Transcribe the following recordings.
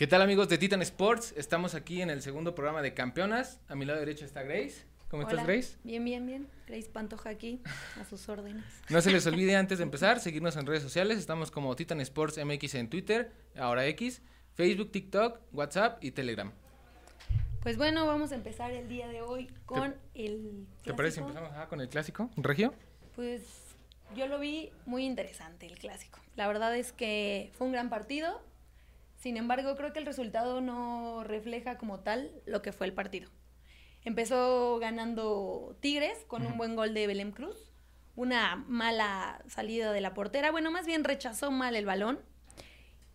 ¿Qué tal amigos de Titan Sports? Estamos aquí en el segundo programa de Campeonas. A mi lado derecho está Grace. ¿Cómo estás, Grace? Bien, bien, bien. Grace Pantoja aquí, a sus órdenes. No se les olvide antes de empezar, seguirnos en redes sociales. Estamos como Titan Sports MX en Twitter, ahora X, Facebook, TikTok, WhatsApp y Telegram. Pues bueno, vamos a empezar el día de hoy con el ¿Te parece si empezamos con el clásico, Regio? Pues yo lo vi muy interesante, el clásico. La verdad es que fue un gran partido sin embargo, creo que el resultado no refleja como tal lo que fue el partido. Empezó ganando Tigres con un buen gol de Belém Cruz, una mala salida de la portera, bueno, más bien rechazó mal el balón,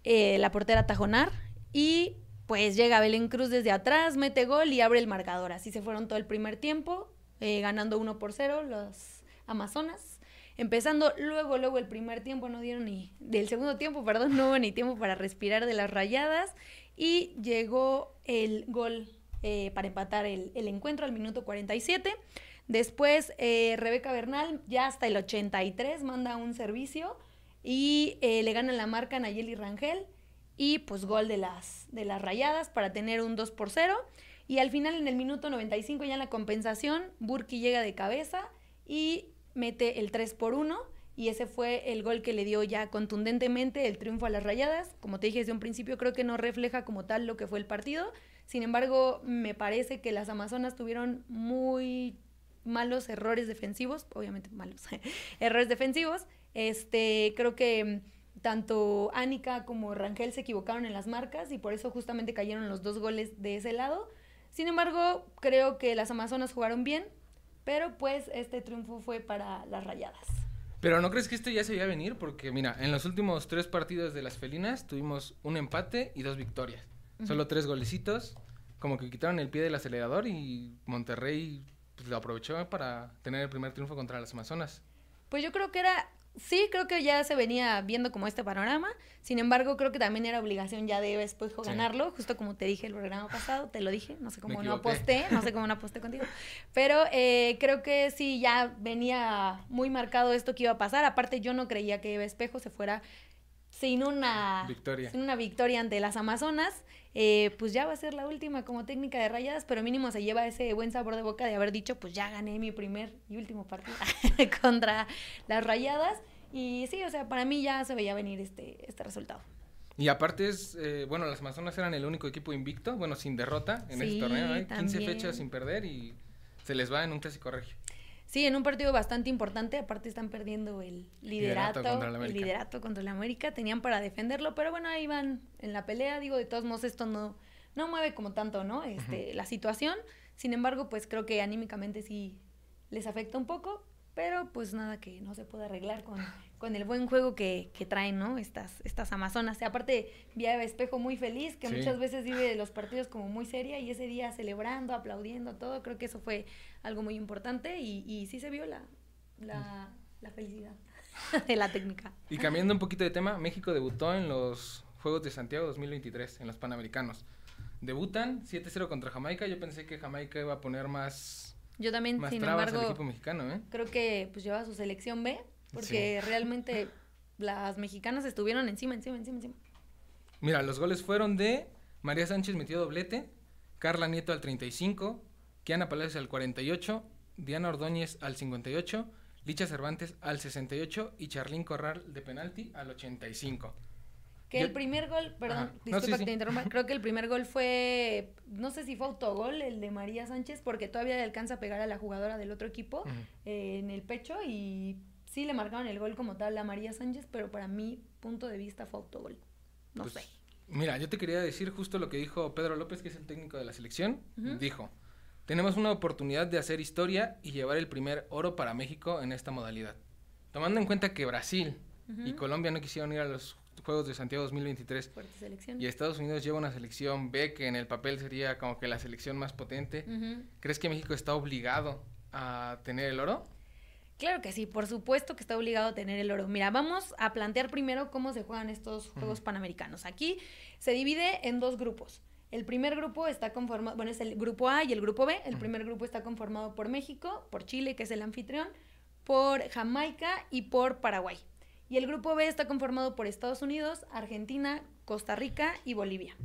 eh, la portera Tajonar, y pues llega Belén Cruz desde atrás, mete gol y abre el marcador. Así se fueron todo el primer tiempo, eh, ganando 1 por 0 los Amazonas empezando luego, luego el primer tiempo, no dieron ni, del segundo tiempo, perdón, no hubo ni tiempo para respirar de las rayadas y llegó el gol eh, para empatar el, encuentro al minuto 47. Después eh, Rebeca Bernal ya hasta el 83 manda un servicio y eh, le gana la marca Nayeli Rangel y pues gol de las, de las rayadas para tener un 2 por 0. Y al final en el minuto 95 ya en la compensación, Burki llega de cabeza y mete el 3 por 1 y ese fue el gol que le dio ya contundentemente el triunfo a las Rayadas. Como te dije desde un principio, creo que no refleja como tal lo que fue el partido. Sin embargo, me parece que las Amazonas tuvieron muy malos errores defensivos, obviamente malos errores defensivos. Este, creo que tanto Ánica como Rangel se equivocaron en las marcas y por eso justamente cayeron los dos goles de ese lado. Sin embargo, creo que las Amazonas jugaron bien, pero pues este triunfo fue para las rayadas. Pero ¿no crees que esto ya se iba a venir? Porque mira, en los últimos tres partidos de las felinas tuvimos un empate y dos victorias. Solo tres golecitos, como que quitaron el pie del acelerador y Monterrey pues, lo aprovechó para tener el primer triunfo contra las Amazonas. Pues yo creo que era sí, creo que ya se venía viendo como este panorama. Sin embargo, creo que también era obligación ya de después ganarlo, justo como te dije el programa pasado, te lo dije, no sé cómo no aposté, no sé cómo no aposté contigo. Pero eh, creo que sí, ya venía muy marcado esto que iba a pasar. Aparte, yo no creía que Eva Espejo se fuera sin una victoria, sin una victoria ante las Amazonas. Eh, pues ya va a ser la última como técnica de rayadas, pero mínimo se lleva ese buen sabor de boca de haber dicho, pues ya gané mi primer y último partido contra las rayadas. Y sí, o sea, para mí ya se veía venir este, este resultado. Y aparte es, eh, bueno, las Amazonas eran el único equipo invicto, bueno, sin derrota en este torneo, hay 15 fechas sin perder y se les va en un clásico regio. Sí, en un partido bastante importante, aparte están perdiendo el liderato, el liderato contra la América, tenían para defenderlo, pero bueno, ahí van en la pelea, digo, de todos modos esto no, no mueve como tanto, ¿no? Este, la situación, sin embargo, pues creo que anímicamente sí les afecta un poco, pero pues nada que no se pueda arreglar con, con el buen juego que, que, traen, ¿no? Estas, estas Amazonas. Y aparte, vi a Espejo muy feliz, que muchas veces vive los partidos como muy seria y ese día celebrando, aplaudiendo, todo. Creo que eso fue algo muy importante y, y sí se vio la, la, la felicidad de la técnica. Y cambiando un poquito de tema, México debutó en los Juegos de Santiago 2023, en los Panamericanos. Debutan 7-0 contra Jamaica. Yo pensé que Jamaica iba a poner más yo también, sin embargo, equipo mexicano, ¿eh? creo que pues lleva su selección B, porque realmente las mexicanas estuvieron encima, encima, encima, encima. Mira, los goles fueron de María Sánchez metió doblete, Carla Nieto al 35, Kiana Palacios al 48, Diana Ordóñez al 58, Licha Cervantes al 68 y Charlín Corral de penalti al 85. Que el primer gol, perdón, disculpa que te interrumpa, creo que el primer gol fue, no sé si fue autogol, el de María Sánchez, porque todavía le alcanza a pegar a la jugadora del otro equipo eh, en el pecho y sí le marcaron el gol como tal a María Sánchez, pero para mi punto de vista fue autogol. No pues, sé. Mira, yo te quería decir justo lo que dijo Pedro López, que es el técnico de la selección. Dijo, tenemos una oportunidad de hacer historia y llevar el primer oro para México en esta modalidad. Tomando en cuenta que Brasil y Colombia no quisieron ir a los Juegos de Santiago 2023. Y Estados Unidos lleva una selección B que en el papel sería como que la selección más potente. ¿Crees que México está obligado a tener el oro? Claro que sí, por supuesto que está obligado a tener el oro. Mira, vamos a plantear primero cómo se juegan estos Juegos Panamericanos. Aquí se divide en dos grupos. El primer grupo está conformado, bueno, es el grupo A y el grupo B. El primer grupo está conformado por México, por Chile, que es el anfitrión, por Jamaica y por Paraguay. Y el grupo B está conformado por Estados Unidos, Argentina, Costa Rica y Bolivia.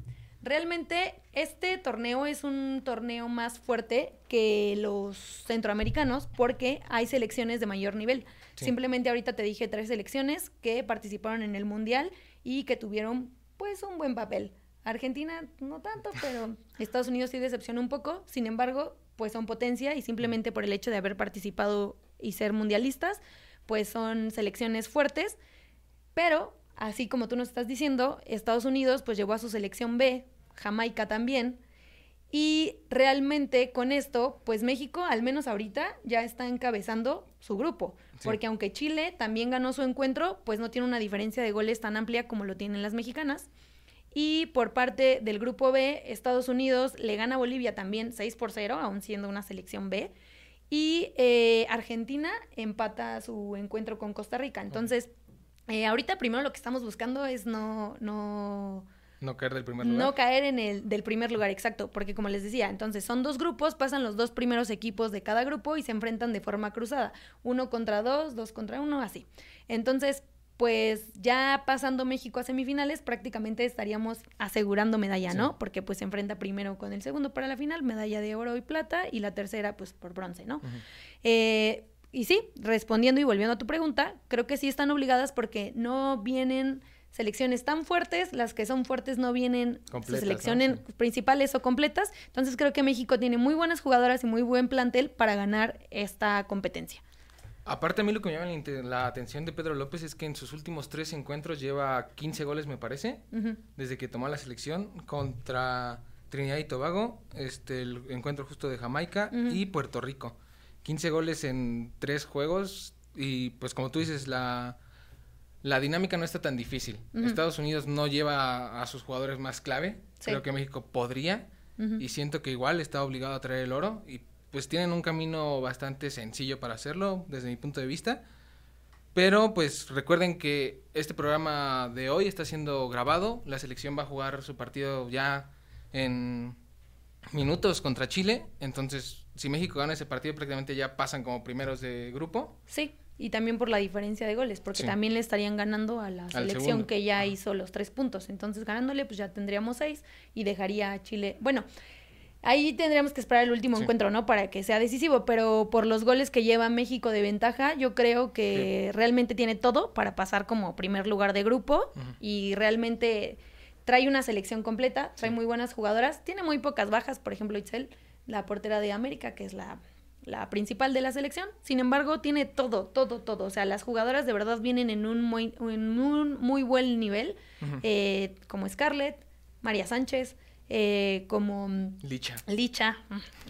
Realmente este torneo es un torneo más fuerte que los centroamericanos porque hay selecciones de mayor nivel. Simplemente ahorita te dije tres selecciones que participaron en el Mundial y que tuvieron pues un buen papel. Argentina no tanto, pero Estados Unidos sí decepcionó un poco. Sin embargo, pues son potencia y simplemente por el hecho de haber participado y ser mundialistas, pues son selecciones fuertes. Pero así como tú nos estás diciendo, Estados Unidos pues llevó a su selección B, Jamaica también, y realmente con esto, pues México, al menos ahorita, ya está encabezando su grupo, porque aunque Chile también ganó su encuentro, pues no tiene una diferencia de goles tan amplia como lo tienen las mexicanas. Y por parte del grupo B, Estados Unidos le gana a Bolivia también 6 por 0, aún siendo una selección B. Y eh, Argentina empata su encuentro con Costa Rica. Entonces, eh, ahorita primero lo que estamos buscando es no, no, no caer del primer lugar. No caer en el del primer lugar, exacto, porque como les decía, entonces son dos grupos, pasan los dos primeros equipos de cada grupo y se enfrentan de forma cruzada, uno contra dos, dos contra uno, así. Entonces, pues ya pasando México a semifinales, prácticamente estaríamos asegurando medalla, ¿no? Porque pues se enfrenta primero con el segundo para la final, medalla de oro y plata, y la tercera pues por bronce, ¿no? eh, y sí, respondiendo y volviendo a tu pregunta, creo que sí están obligadas porque no vienen selecciones tan fuertes, las que son fuertes no vienen sus selecciones principales o completas, entonces creo que México tiene muy buenas jugadoras y muy buen plantel para ganar esta competencia. Aparte a mí lo que me llama la atención de Pedro López es que en sus últimos tres encuentros lleva 15 goles me parece, desde que tomó la selección contra Trinidad y Tobago, este el encuentro justo de Jamaica y Puerto Rico. 15 goles en tres juegos y pues como tú dices, la, la dinámica no está tan difícil. Estados Unidos no lleva a, sus jugadores más clave, creo que México podría y siento que igual está obligado a traer el oro y pues tienen un camino bastante sencillo para hacerlo desde mi punto de vista. Pero pues recuerden que este programa de hoy está siendo grabado, la selección va a jugar su partido ya en minutos contra Chile, entonces si México gana ese partido prácticamente ya pasan como primeros de grupo. Sí, y también por la diferencia de goles, porque también le estarían ganando a la selección que ya hizo los tres puntos, entonces ganándole pues ya tendríamos seis y dejaría a Chile, bueno, ahí tendríamos que esperar el último encuentro, ¿no? Para que sea decisivo, pero por los goles que lleva México de ventaja, yo creo que realmente tiene todo para pasar como primer lugar de grupo y realmente trae una selección completa, trae muy buenas jugadoras, tiene muy pocas bajas, por ejemplo, Itzel, la portera de América, que es la, la principal de la selección. Sin embargo, tiene todo, todo, todo. O sea, las jugadoras de verdad vienen en un muy, en un muy buen nivel, eh, como Scarlett, María Sánchez, eh, como Licha. Licha.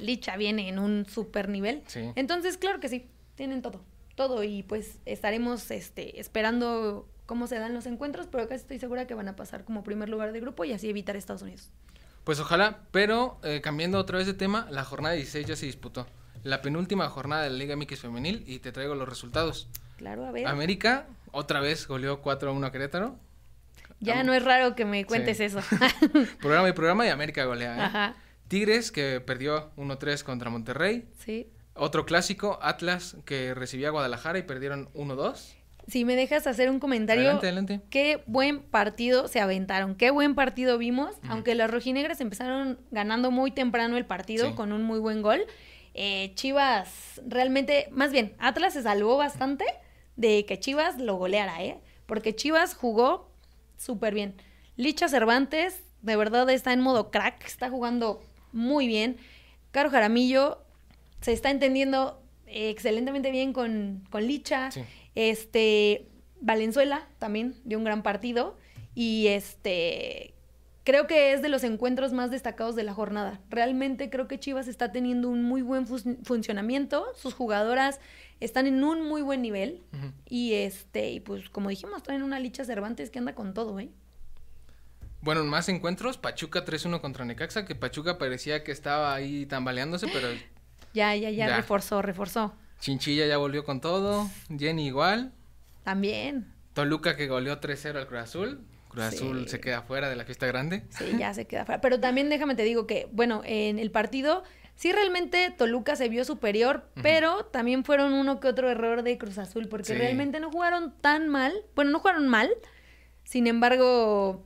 Licha viene en un super nivel. Entonces, claro que sí, tienen todo, todo. Y pues estaremos este, esperando cómo se dan los encuentros, pero casi estoy segura que van a pasar como primer lugar de grupo y así evitar Estados Unidos. Pues ojalá, pero eh, cambiando otra vez de tema, la jornada 16 ya se disputó. La penúltima jornada de la Liga MX Femenil y te traigo los resultados. Claro, a ver. América otra vez goleó 4 a 1 a Querétaro. Ya no es raro que me cuentes eso. programa y programa y América golea. ¿eh? Ajá. Tigres que perdió 1-3 contra Monterrey. Sí. Otro clásico, Atlas que recibía a Guadalajara y perdieron 1-2 si me dejas hacer un comentario. Adelante, adelante. Qué buen partido se aventaron, qué buen partido vimos, aunque las rojinegras empezaron ganando muy temprano el partido con un muy buen gol. Eh, Chivas realmente, más bien, Atlas se salvó bastante de que Chivas lo goleara, ¿eh? Porque Chivas jugó súper bien. Licha Cervantes, de verdad está en modo crack, está jugando muy bien. Caro Jaramillo se está entendiendo excelentemente bien con, con Licha. Sí. Este, Valenzuela también dio un gran partido y este creo que es de los encuentros más destacados de la jornada. Realmente creo que Chivas está teniendo un muy buen funcionamiento, sus jugadoras están en un muy buen nivel y este y pues como dijimos, traen una Licha Cervantes que anda con todo, ¿eh? Bueno, más encuentros, Pachuca 3-1 contra Necaxa, que Pachuca parecía que estaba ahí tambaleándose, pero ya, ya, ya, ya. reforzó, reforzó. Chinchilla ya volvió con todo. Jenny igual. También. Toluca que goleó 3-0 al Cruz Azul. Cruz Azul se queda fuera de la fiesta grande. Sí, ya se queda fuera. Pero también déjame te digo que, bueno, en el partido sí realmente Toluca se vio superior, pero también fueron uno que otro error de Cruz Azul, porque realmente no jugaron tan mal. Bueno, no jugaron mal. Sin embargo,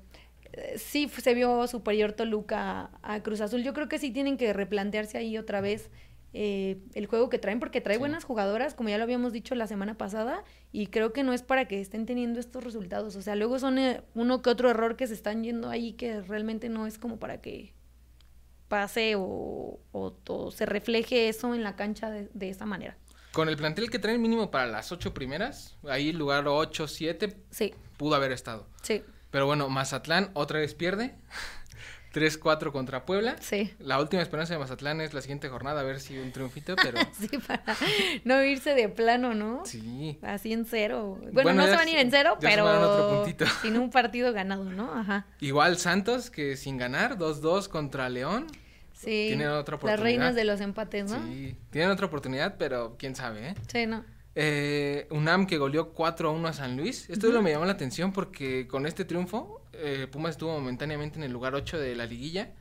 eh, sí se vio superior Toluca a Cruz Azul. Yo creo que sí tienen que replantearse ahí otra vez eh, el juego que traen, porque trae buenas jugadoras, como ya lo habíamos dicho la semana pasada, y creo que no es para que estén teniendo estos resultados. O sea, luego son eh, uno que otro error que se están yendo ahí que realmente no es como para que pase o, se refleje eso en la cancha de, de, esa manera. Con el plantel que traen mínimo para las ocho primeras, ahí lugar 8, 7, sí. pudo haber estado. Sí. Pero bueno, Mazatlán otra vez pierde. 3-4 contra Puebla. Sí. La última esperanza de Mazatlán es la siguiente jornada, a ver si un triunfito, pero... sí, para no irse de plano, ¿no? Sí. Así en cero. Bueno, no se van a ir en cero, pero otro sin un partido ganado, ¿no? Ajá. Igual Santos, que sin ganar, 2-2 contra León. Sí. Tienen otra oportunidad. Las reinas de los empates, ¿no? Sí. Tienen otra oportunidad, pero quién sabe, ¿eh? Sí, no. Eh, UNAM que goleó 4 a 1 a San Luis. Esto lo me llamó la atención porque con este triunfo eh, Pumas estuvo momentáneamente en el lugar 8 de la liguilla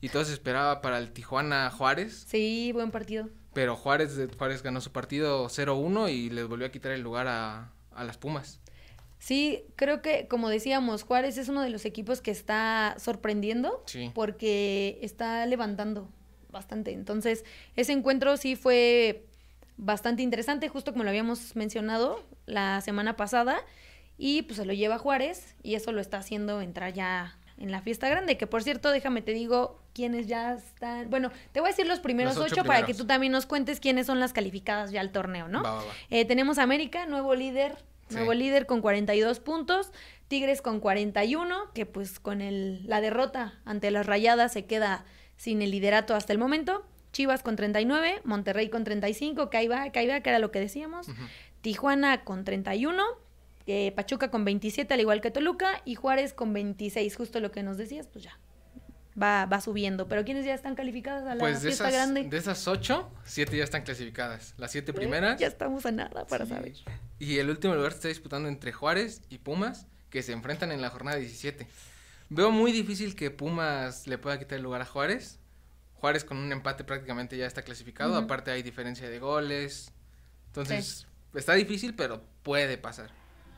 y todo se esperaba para el Tijuana Juárez. Sí, buen partido. Pero Juárez, Juárez ganó su partido 0-1 y les volvió a quitar el lugar a, a las Pumas. Sí, creo que como decíamos, Juárez es uno de los equipos que está sorprendiendo porque está levantando bastante. Entonces, ese encuentro sí fue bastante interesante, justo como lo habíamos mencionado la semana pasada. Y pues se lo lleva Juárez y eso lo está haciendo entrar ya en la fiesta grande. Que por cierto, déjame te digo quiénes ya están. Bueno, te voy a decir los primeros ocho, para que tú también nos cuentes quiénes son las calificadas ya al torneo, ¿no? Eh, tenemos América, nuevo líder, nuevo líder con 42 puntos. Tigres con 41, que pues con el, la derrota ante las rayadas se queda sin el liderato hasta el momento. Chivas con 39, Monterrey con 35, que ahí va, que era lo que decíamos. Tijuana con 31, eh, Pachuca con 27, al igual que Toluca, y Juárez con 26, justo lo que nos decías, pues ya. Va, va subiendo. Pero ¿quiénes ya están calificadas a la pues de fiesta esas, grande? De esas ocho, siete ya están clasificadas. Las siete primeras. Ya estamos a nada para saber. Y el último lugar se está disputando entre Juárez y Pumas, que se enfrentan en la jornada 17. Veo muy difícil que Pumas le pueda quitar el lugar a Juárez. Juárez con un empate prácticamente ya está clasificado. Aparte hay diferencia de goles. Entonces, está difícil, pero puede pasar.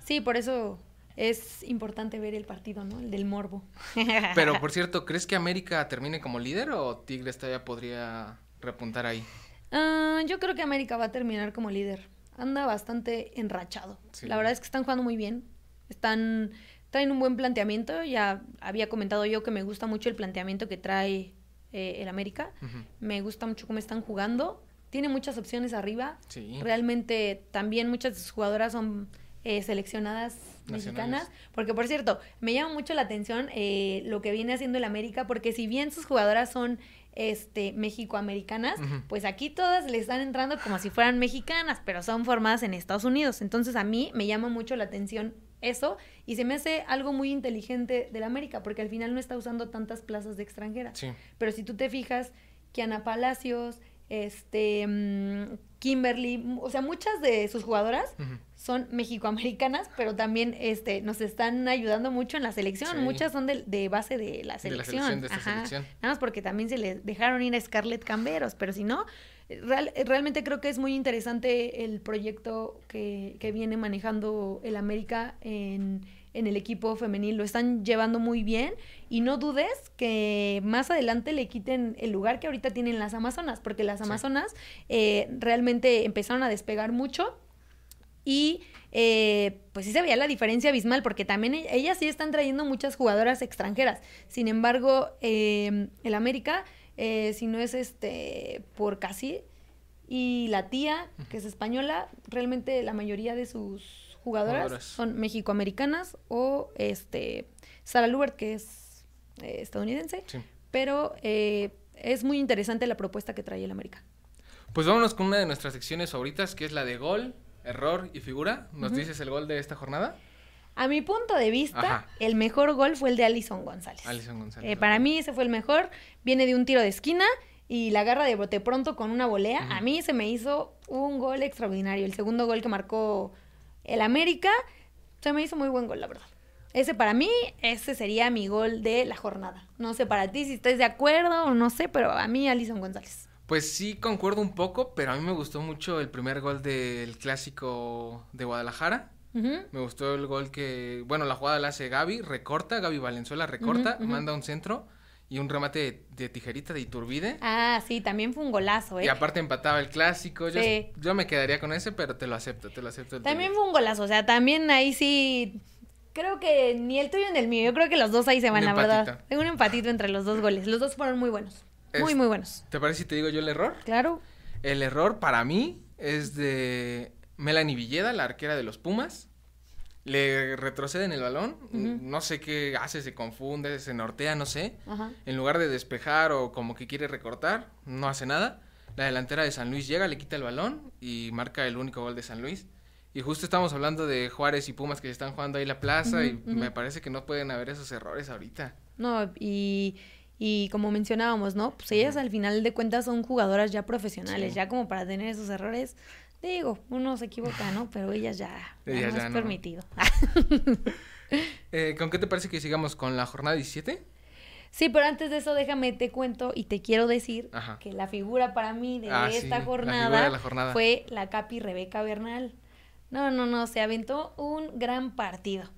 Sí, por eso es importante ver el partido, ¿no? El del morbo. Pero, por cierto, ¿crees que América termine como líder o Tigres todavía podría repuntar ahí? Ah, yo creo que América va a terminar como líder. Anda bastante enrachado. La verdad es que están jugando muy bien. Están traen un buen planteamiento. Ya había comentado yo que me gusta mucho el planteamiento que trae eh, el América. Me gusta mucho cómo están jugando. Tiene muchas opciones arriba. Realmente también muchas de sus jugadoras son eh, seleccionadas mexicanas. Porque, por cierto, me llama mucho la atención eh, lo que viene haciendo el América, porque si bien sus jugadoras son este mexicoamericanas, pues aquí todas le están entrando como si fueran mexicanas, pero son formadas en Estados Unidos. Entonces a mí me llama mucho la atención eso y se me hace algo muy inteligente del América, porque al final no está usando tantas plazas de extranjera. Pero si tú te fijas, Kiana Palacios, este mm, Kimberly, o sea, muchas de sus jugadoras son mexicoamericanas, pero también este nos están ayudando mucho en la selección. Muchas son de, base de la selección. De selección. Nada más porque también se les dejaron ir a Scarlett Camberos, pero si no, realmente creo que es muy interesante el proyecto que, que viene manejando el América en en el equipo femenil, lo están llevando muy bien y no dudes que más adelante le quiten el lugar que ahorita tienen las Amazonas, porque las Amazonas eh, realmente empezaron a despegar mucho y eh, pues sí se veía la diferencia abismal, porque también e-, ellas sí están trayendo muchas jugadoras extranjeras. Sin embargo, eh, el América, si no es este por casi, y la tía, que es española, realmente la mayoría de sus jugadoras, son mexicoamericanas o este Sara Lubert, que es eh, estadounidense. Pero eh, es muy interesante la propuesta que trae el América. Pues vámonos con una de nuestras secciones favoritas, que es la de gol, error y figura. ¿Nos dices el gol de esta jornada? A mi punto de vista, el mejor gol fue el de Alison González. Alison González. Eh, para mí ese fue el mejor. Viene de un tiro de esquina y la garra de bote pronto con una volea. A mí se me hizo un gol extraordinario. El segundo gol que marcó el América se me hizo muy buen gol, la verdad. Ese para mí, ese sería mi gol de la jornada. No sé para ti si estás de acuerdo o no sé, pero a mí Alison González. Pues sí, concuerdo un poco, pero a mí me gustó mucho el primer gol del clásico de Guadalajara. Me gustó el gol que, bueno, la jugada la hace Gaby, recorta, Gaby Valenzuela recorta, manda un centro y un remate de, tijerita de Iturbide. Ah, sí, también fue un golazo, ¿eh? Y aparte empataba el clásico. Yo, yo me quedaría con ese, pero te lo acepto, te lo acepto. también fue un golazo, o sea, también ahí sí. Creo que ni el tuyo ni el mío. Yo creo que los dos ahí se van, la verdad. Tengo un empatito entre los dos goles. Los dos fueron muy buenos. muy, muy buenos. ¿Te parece si te digo yo el error? Claro. El error para mí es de Melanie Villeda, la arquera de los Pumas. Le retroceden el balón, no sé qué hace, se confunde, se nortea, no sé. En lugar de despejar o como que quiere recortar, no hace nada. La delantera de San Luis llega, le quita el balón y marca el único gol de San Luis. Y justo estamos hablando de Juárez y Pumas que están jugando ahí la plaza y me parece que no pueden haber esos errores ahorita. No, y, y como mencionábamos, ¿no? Pues ellas al final de cuentas son jugadoras ya profesionales, ya como para tener esos errores Digo, uno se equivoca, ¿no? Pero ellas ya, ya, no es permitido. eh, ¿Con qué te parece que sigamos con la jornada 17? Sí, pero antes de eso déjame te cuento y te quiero decir que la figura para mí de ah, esta jornada, fue la Capi Rebeca Bernal. No, no, no, se aventó un gran partido.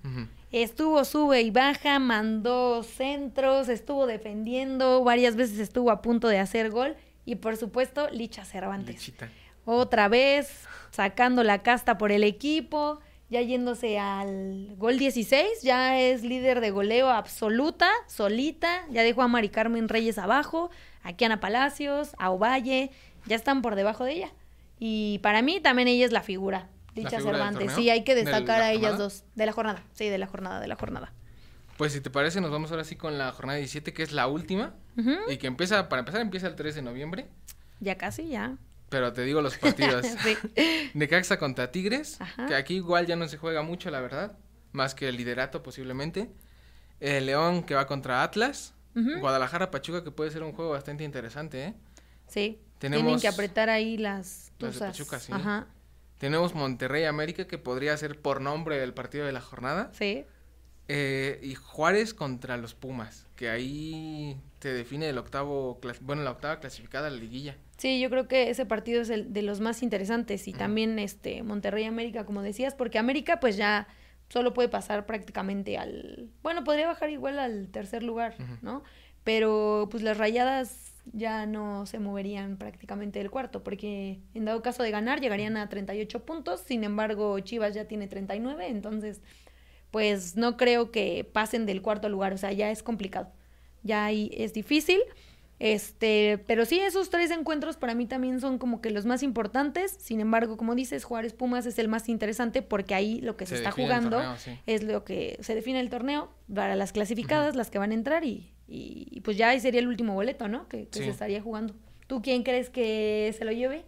Estuvo sube y baja, mandó centros, estuvo defendiendo, varias veces estuvo a punto de hacer gol y por supuesto Licha Cervantes. Lichita otra vez sacando la casta por el equipo, ya yéndose al gol 16, ya es líder de goleo absoluta, solita, ya dejó a Mari Carmen Reyes abajo, aquí Ana Palacios, a Ovalle, ya están por debajo de ella. Y para mí también ella es la figura, dicha Cervantes. Sí, hay que destacar a ellas dos, de la jornada, sí, de la jornada, de la jornada. Pues si te parece, nos vamos ahora sí con la jornada 17, que es la última, y que empieza, para empezar, empieza el 3 de noviembre. Ya casi, ya. Pero te digo los partidos. Necaxa contra Tigres, que aquí igual ya no se juega mucho, la verdad, más que el liderato posiblemente. El León que va contra Atlas. Guadalajara Pachuca que puede ser un juego bastante interesante, ¿eh? Sí. Tenemos... Tienen que apretar ahí las Pachuca, sí. Ajá. Tenemos Monterrey América que podría ser por nombre el partido de la jornada. Sí. Eh, y Juárez contra los Pumas, que ahí te define el octavo, bueno, la octava clasificada a la liguilla. Sí, yo creo que ese partido es el de los más interesantes y también este Monterrey América, como decías, porque América pues ya solo puede pasar prácticamente al, bueno, podría bajar igual al tercer lugar, ¿no? Pero pues las rayadas ya no se moverían prácticamente del cuarto, porque en dado caso de ganar llegarían a 38 puntos, sin embargo Chivas ya tiene 39, entonces pues no creo que pasen del cuarto lugar, o sea, ya es complicado, ya ahí es difícil. Este, pero sí, esos tres encuentros para mí también son como que los más importantes. Sin embargo, como dices, Juárez Pumas es el más interesante porque ahí lo que se, está jugando es lo que se define el torneo para las clasificadas, las que van a entrar y, y, pues ya ahí sería el último boleto, ¿no? Que, se estaría jugando. ¿Tú quién crees que se lo lleve?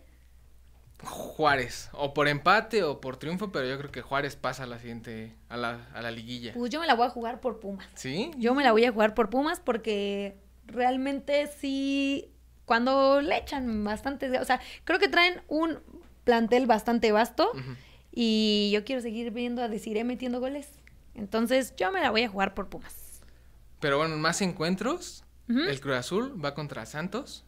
Juárez, o por empate o por triunfo, pero yo creo que Juárez pasa a la siguiente, a la, a la liguilla. Pues yo me la voy a jugar por Pumas. ¿Sí? Yo me la voy a jugar por Pumas porque realmente sí, cuando le echan bastante, o sea, creo que traen un plantel bastante vasto y yo quiero seguir viendo a Desiree metiendo goles. Entonces yo me la voy a jugar por Pumas. Pero bueno, más encuentros. El Cruz Azul va contra Santos.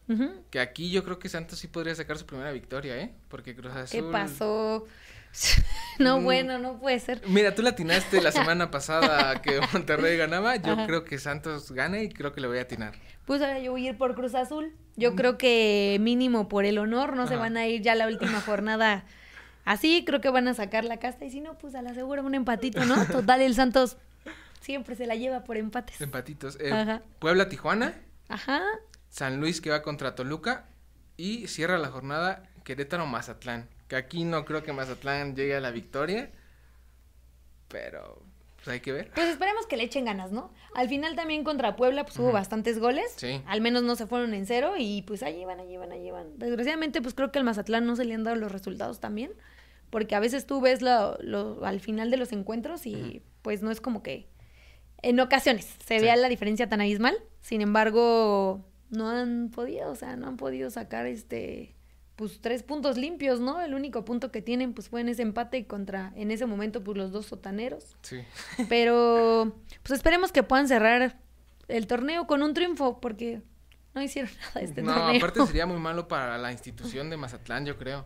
Que aquí yo creo que Santos sí podría sacar su primera victoria, ¿eh? Porque Cruz Azul. ¿Qué pasó? no, mm. bueno, no puede ser. Mira, tú latinaste la semana pasada que Monterrey ganaba. Yo creo que Santos gane y creo que le voy a atinar. Pues ahora yo voy a ir por Cruz Azul. Yo mm. creo que mínimo por el honor no se van a ir ya la última jornada así. Creo que van a sacar la casta y si no, pues a la segura un empatito, ¿no? Total, el Santos siempre se la lleva por empates. Empatitos. Eh, Puebla, Tijuana. Ajá. San Luis que va contra Toluca. Y cierra la jornada Querétaro, Mazatlán. Que aquí no creo que Mazatlán llegue a la victoria. Pero pues hay que ver. Pues esperemos que le echen ganas, ¿no? Al final también contra Puebla pues hubo bastantes goles. Sí. Al menos no se fueron en cero y pues allí van, allí van, allí van. Desgraciadamente pues creo que al Mazatlán no se le han dado los resultados también. Porque a veces tú ves lo, lo al final de los encuentros y pues no es como que en ocasiones se vea la diferencia tan abismal. Sin embargo, no han podido, o sea, no han podido sacar este pues tres puntos limpios, ¿no? El único punto que tienen pues fue en ese empate contra en ese momento pues los dos sotaneros. Sí. Pero pues esperemos que puedan cerrar el torneo con un triunfo porque no hicieron nada este torneo. No, aparte sería muy malo para la institución de Mazatlán, yo creo.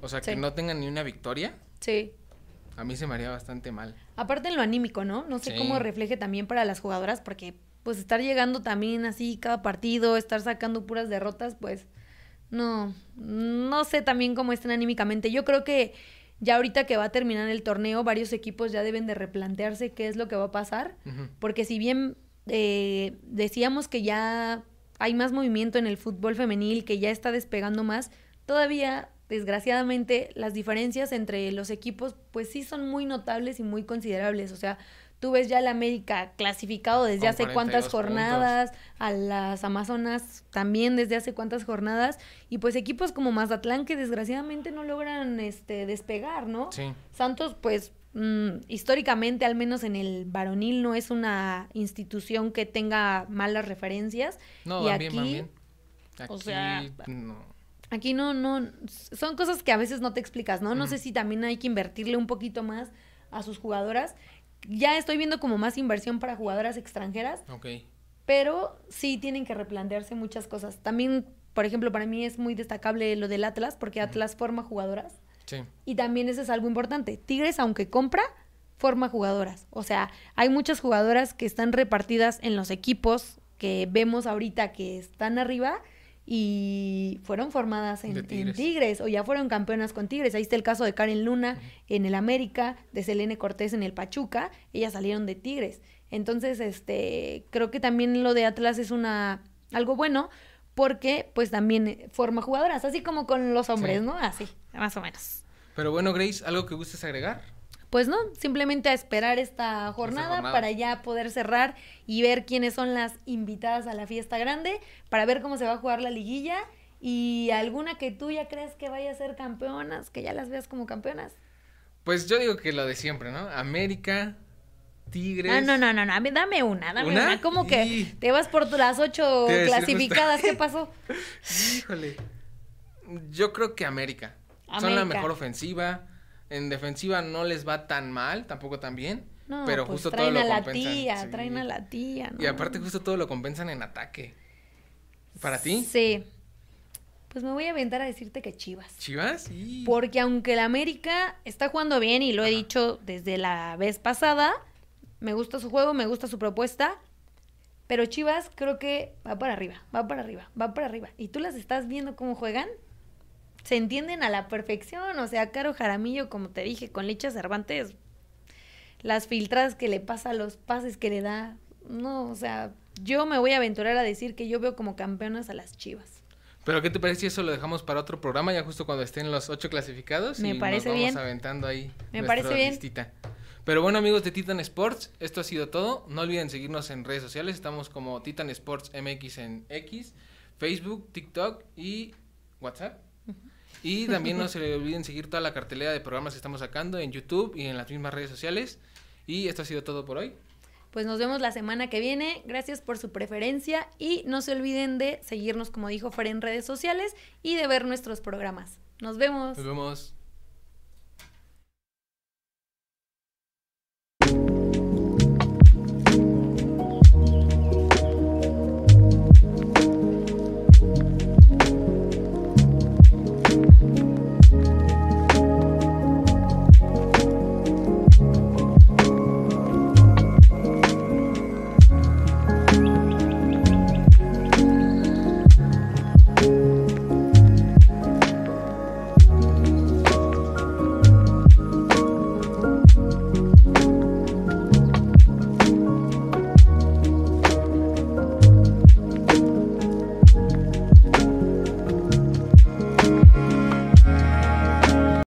O sea, que no tengan ni una victoria. Sí. A mí se me haría bastante mal. Aparte en lo anímico, ¿no? No sé cómo refleje también para las jugadoras, porque pues estar llegando también así cada partido, estar sacando puras derrotas, pues no, no sé también cómo estén anímicamente. Yo creo que ya ahorita que va a terminar el torneo, varios equipos ya deben de replantearse qué es lo que va a pasar, porque si bien eh, decíamos que ya hay más movimiento en el fútbol femenil, que ya está despegando más, todavía desgraciadamente las diferencias entre los equipos pues sí son muy notables y muy considerables, o sea, tú ves ya la América clasificado desde hace cuántas jornadas, a las Amazonas también desde hace cuántas jornadas, y pues equipos como Mazatlán que desgraciadamente no logran este despegar, ¿no? Sí. Santos, pues mm, históricamente, al menos en el varonil, no es una institución que tenga malas referencias. No, y aquí, bien, o sea, no. Aquí no, no, son cosas que a veces no te explicas, ¿no? No sé si también hay que invertirle un poquito más a sus jugadoras ya estoy viendo como más inversión para jugadoras extranjeras. Ok. Pero sí tienen que replantearse muchas cosas. También, por ejemplo, para mí es muy destacable lo del Atlas, porque Atlas forma jugadoras. Sí. Y también eso es algo importante. Tigres, aunque compra, forma jugadoras. O sea, hay muchas jugadoras que están repartidas en los equipos que vemos ahorita que están arriba y fueron formadas en tigres. o ya fueron campeonas con Tigres. Ahí está el caso de Karen Luna en el América, de Selene Cortés en el Pachuca, ellas salieron de Tigres. Entonces, este, creo que también lo de Atlas es una algo bueno porque pues también forma jugadoras, así como con los hombres, ¿no? Así, más o menos. Pero bueno, Grace, ¿algo que gustes agregar? Pues no, simplemente a esperar esta jornada, para ya poder cerrar y ver quiénes son las invitadas a la fiesta grande, para ver cómo se va a jugar la liguilla y alguna que tú ya crees que vaya a ser campeonas, que ya las veas como campeonas. Pues yo digo que lo de siempre, ¿no? América, Tigres. Ah, no, no, no, no, dame una, dame una. ¿Cómo que te vas por las ocho clasificadas? ¿Qué pasó? Híjole. Yo creo que América. América. Son la mejor ofensiva en defensiva no les va tan mal, tampoco tan bien. No, pero pues justo todo lo a la tía, traen a la tía. Y aparte justo todo lo compensan en ataque. ¿Para ti? Sí. Pues me voy a aventar a decirte que Chivas. ¿Chivas? Sí. Porque aunque el América está jugando bien y lo he dicho desde la vez pasada, me gusta su juego, me gusta su propuesta, pero Chivas creo que va para arriba, va para arriba, va para arriba. ¿Y tú las estás viendo cómo juegan? Se entienden a la perfección. O sea, Caro Jaramillo, como te dije, con Licha Cervantes, las filtradas que le pasa, los pases que le da. No, o sea, yo me voy a aventurar a decir que yo veo como campeonas a las chivas. Pero ¿qué te parece si eso lo dejamos para otro programa ya justo cuando estén los ocho clasificados? Me parece nos vamos aventando ahí. Me parece bien. Pero bueno amigos de Titan Sports, esto ha sido todo. No olviden seguirnos en redes sociales. Estamos como Titan Sports MX en X, Facebook, TikTok y WhatsApp. Y también no se olviden seguir toda la cartelera de programas que estamos sacando en YouTube y en las mismas redes sociales. Y esto ha sido todo por hoy. Pues nos vemos la semana que viene. Gracias por su preferencia y no se olviden de seguirnos, como dijo Fer, en redes sociales y de ver nuestros programas. Nos vemos. Nos vemos.